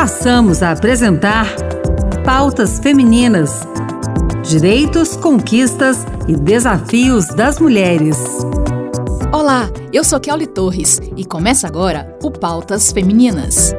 passamos a apresentar Pautas Femininas: Direitos, Conquistas e Desafios das Mulheres. Olá, eu sou Kelly Torres e começa agora o Pautas Femininas.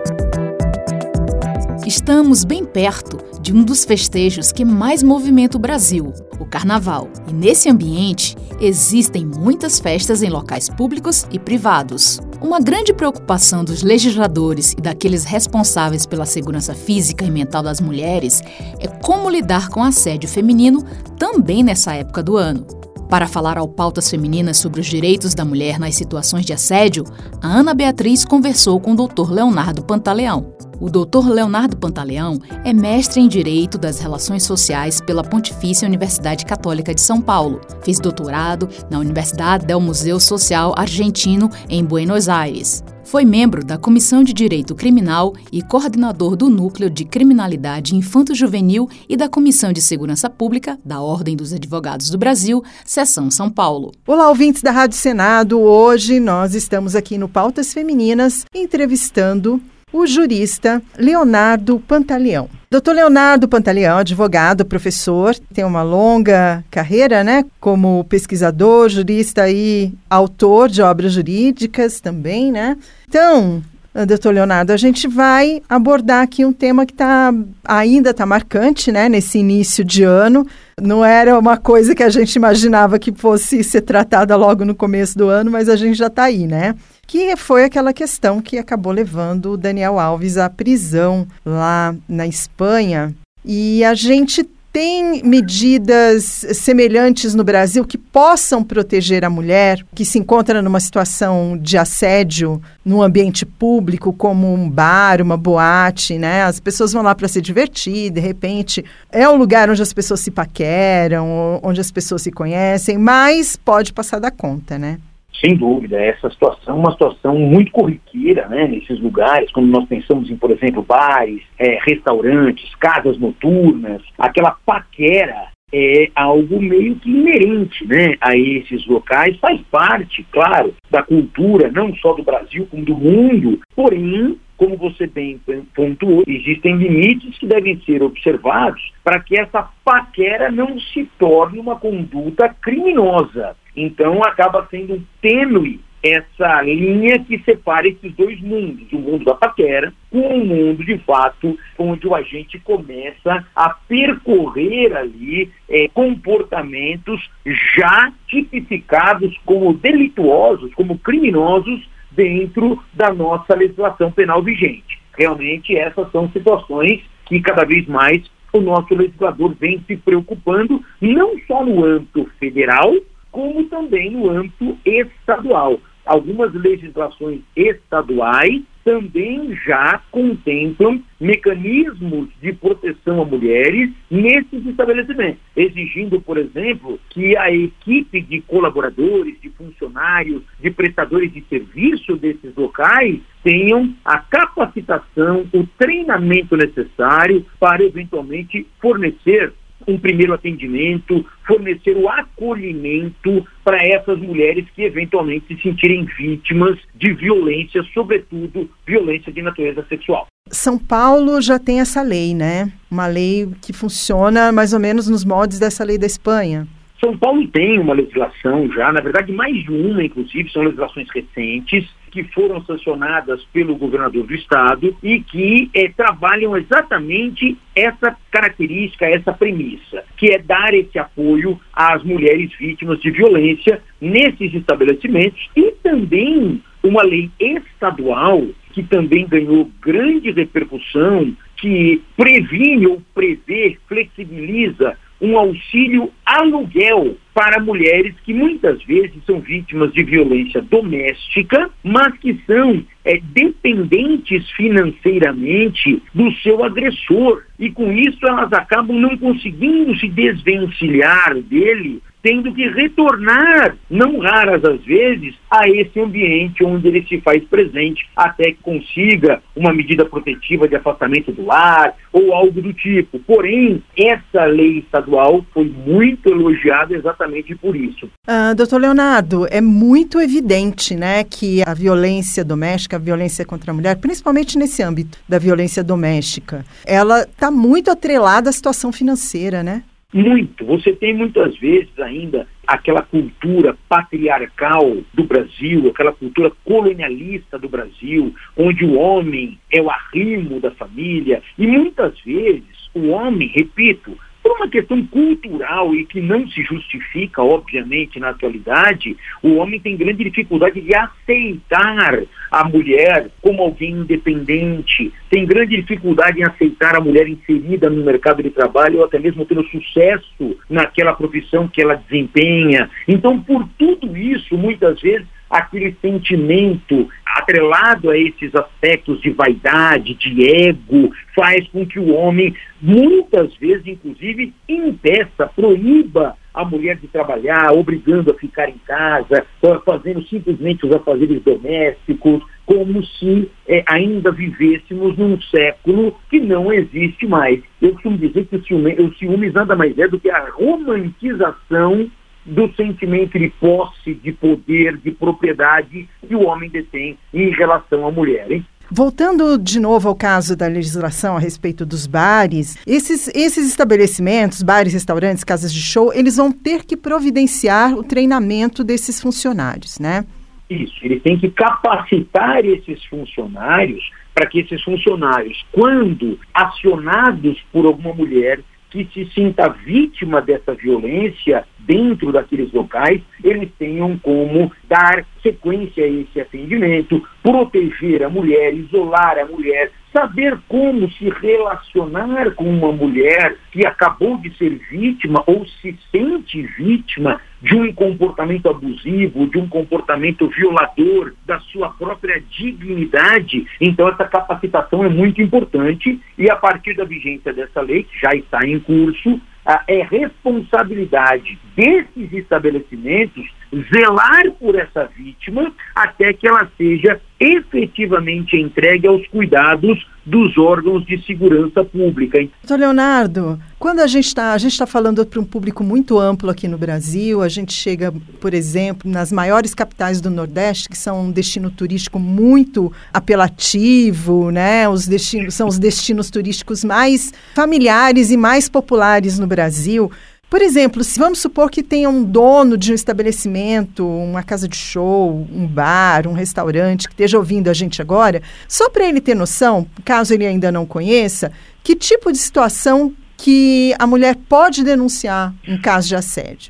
Estamos bem perto de um dos festejos que mais movimenta o Brasil, o Carnaval. E nesse ambiente existem muitas festas em locais públicos e privados. Uma grande preocupação dos legisladores e daqueles responsáveis pela segurança física e mental das mulheres é como lidar com assédio feminino também nessa época do ano. Para falar ao Pautas Femininas sobre os direitos da mulher nas situações de assédio, a Ana Beatriz conversou com o Dr. Leonardo Pantaleão. O Dr. Leonardo Pantaleão é mestre em Direito das Relações Sociais pela Pontifícia Universidade Católica de São Paulo. Fez doutorado na Universidade del Museu Social Argentino em Buenos Aires. Foi membro da Comissão de Direito Criminal e coordenador do Núcleo de Criminalidade Infanto-Juvenil e da Comissão de Segurança Pública da Ordem dos Advogados do Brasil, Seção São Paulo. Olá, ouvintes da Rádio Senado. Hoje nós estamos aqui no Pautas Femininas entrevistando o jurista Leonardo Pantaleão. Doutor Leonardo Pantaleão, advogado, professor, tem uma longa carreira, né, como pesquisador, jurista e autor de obras jurídicas também, né? Então, doutor Leonardo, a gente vai abordar aqui um tema que tá, ainda está marcante, né, nesse início de ano. Não era uma coisa que a gente imaginava que fosse ser tratada logo no começo do ano, mas a gente já está aí, né? Que foi aquela questão que acabou levando o Daniel Alves à prisão lá na Espanha. E a gente tem medidas semelhantes no Brasil que possam proteger a mulher que se encontra numa situação de assédio no ambiente público, como um bar, uma boate, né? As pessoas vão lá para se divertir, de repente é um lugar onde as pessoas se paqueram, onde as pessoas se conhecem, mas pode passar da conta, né? Sem dúvida, essa situação é uma situação muito corriqueira, né, nesses lugares, quando nós pensamos em, por exemplo, bares, é, restaurantes, casas noturnas, aquela paquera é algo meio que inerente né, a esses locais, faz parte, claro, da cultura, não só do Brasil, como do mundo, porém, como você bem pontuou, existem limites que devem ser observados para que essa paquera não se torne uma conduta criminosa. Então acaba sendo tênue essa linha que separa esses dois mundos, o mundo da paquera com o mundo de fato, onde o agente começa a percorrer ali é, comportamentos já tipificados como delituosos, como criminosos dentro da nossa legislação penal vigente. Realmente essas são situações que cada vez mais o nosso legislador vem se preocupando, não só no âmbito federal, como também no âmbito estadual. Algumas legislações estaduais também já contemplam mecanismos de proteção a mulheres nesses estabelecimentos, exigindo, por exemplo, que a equipe de colaboradores, de funcionários, de prestadores de serviço desses locais tenham a capacitação, o treinamento necessário para eventualmente fornecer um primeiro atendimento, fornecer o acolhimento para essas mulheres que eventualmente se sentirem vítimas de violência, sobretudo violência de natureza sexual. São Paulo já tem essa lei, né? Uma lei que funciona mais ou menos nos moldes dessa lei da Espanha. São Paulo tem uma legislação já, na verdade mais de uma, inclusive, são legislações recentes, que foram sancionadas pelo governador do estado e que é, trabalham exatamente essa característica, essa premissa, que é dar esse apoio às mulheres vítimas de violência nesses estabelecimentos e também uma lei estadual que também ganhou grande repercussão, que previne ou prevê, flexibiliza um auxílio aluguel para mulheres que muitas vezes são vítimas de violência doméstica, mas que são é, dependentes financeiramente do seu agressor. E com isso elas acabam não conseguindo se desvencilhar dele tendo que retornar, não raras às vezes, a esse ambiente onde ele se faz presente até que consiga uma medida protetiva de afastamento do lar ou algo do tipo. Porém, essa lei estadual foi muito elogiada exatamente por isso. Ah, doutor Leonardo, é muito evidente né, que a violência doméstica, a violência contra a mulher, principalmente nesse âmbito da violência doméstica, ela está muito atrelada à situação financeira, né? Muito. Você tem muitas vezes ainda aquela cultura patriarcal do Brasil, aquela cultura colonialista do Brasil, onde o homem é o arrimo da família, e muitas vezes o homem, repito, uma questão cultural e que não se justifica, obviamente, na atualidade, o homem tem grande dificuldade de aceitar a mulher como alguém independente, tem grande dificuldade em aceitar a mulher inserida no mercado de trabalho ou até mesmo tendo sucesso naquela profissão que ela desempenha. Então, por tudo isso, muitas vezes, aquele sentimento atrelado a esses aspectos de vaidade, de ego, faz com que o homem, muitas vezes, inclusive, impeça, proíba a mulher de trabalhar, obrigando a ficar em casa, fazendo simplesmente os afazeres domésticos, como se é, ainda vivêssemos num século que não existe mais. Eu costumo dizer que o ciúme, o ciúmes nada mais é do que a romantização do sentimento de posse, de poder, de propriedade que o homem detém em relação à mulher. Hein? Voltando de novo ao caso da legislação a respeito dos bares, esses, esses estabelecimentos, bares, restaurantes, casas de show, eles vão ter que providenciar o treinamento desses funcionários, né? Isso, eles têm que capacitar esses funcionários para que esses funcionários, quando acionados por alguma mulher, que se sinta vítima dessa violência dentro daqueles locais, eles tenham como dar sequência a esse atendimento, proteger a mulher, isolar a mulher, saber como se relacionar com uma mulher que acabou de ser vítima ou se sente vítima de um comportamento abusivo, de um comportamento violador da sua própria dignidade. Então, essa capacitação é muito importante e, a partir da vigência dessa lei, que já está em curso, é responsabilidade desses estabelecimentos zelar por essa vítima até que ela seja efetivamente entregue aos cuidados dos órgãos de segurança pública. Doutor Leonardo, quando a gente está, a gente está falando para um público muito amplo aqui no Brasil, a gente chega, por exemplo, nas maiores capitais do Nordeste, que são um destino turístico muito apelativo, né? Os destinos são os destinos turísticos mais familiares e mais populares no Brasil. Por exemplo, se vamos supor que tenha um dono de um estabelecimento, uma casa de show, um bar, um restaurante que esteja ouvindo a gente agora, só para ele ter noção, caso ele ainda não conheça, que tipo de situação que a mulher pode denunciar em caso de assédio?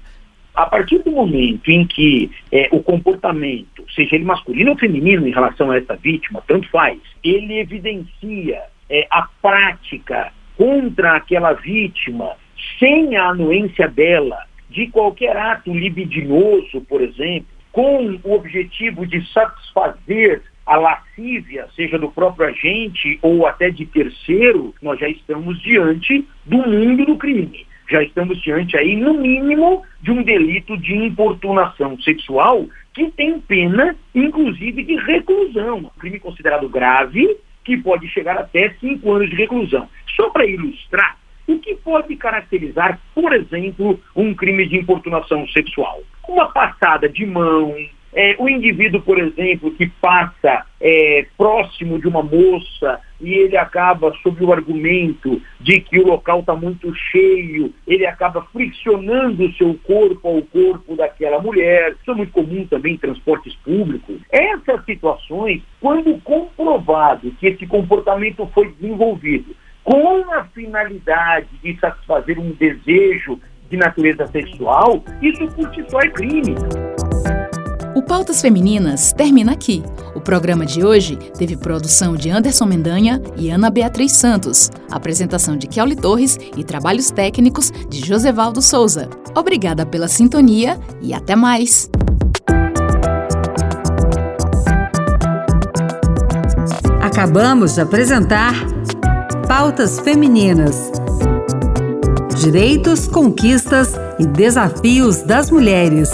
A partir do momento em que é, o comportamento, seja ele masculino ou feminino em relação a essa vítima, tanto faz, ele evidencia é, a prática contra aquela vítima sem a anuência dela de qualquer ato libidinoso, por exemplo, com o objetivo de satisfazer a lascívia, seja do próprio agente ou até de terceiro, nós já estamos diante do mundo do crime. Já estamos diante aí, no mínimo, de um delito de importunação sexual que tem pena, inclusive, de reclusão. Um crime considerado grave, que pode chegar até cinco anos de reclusão. Só para ilustrar, o que pode caracterizar, por exemplo, um crime de importunação sexual? Uma passada de mão, é, o indivíduo, por exemplo, que passa é, próximo de uma moça e ele acaba, sob o argumento de que o local está muito cheio, ele acaba friccionando o seu corpo ao corpo daquela mulher. Isso é muito comum também em transportes públicos. Essas situações, quando comprovado que esse comportamento foi desenvolvido com a finalidade de satisfazer um desejo de natureza sexual, isso por si só é crime. O Pautas Femininas termina aqui. O programa de hoje teve produção de Anderson Mendanha e Ana Beatriz Santos, apresentação de Kelly Torres e trabalhos técnicos de Josevaldo Souza. Obrigada pela sintonia e até mais! Acabamos de apresentar Pautas Femininas Direitos, conquistas e desafios das mulheres.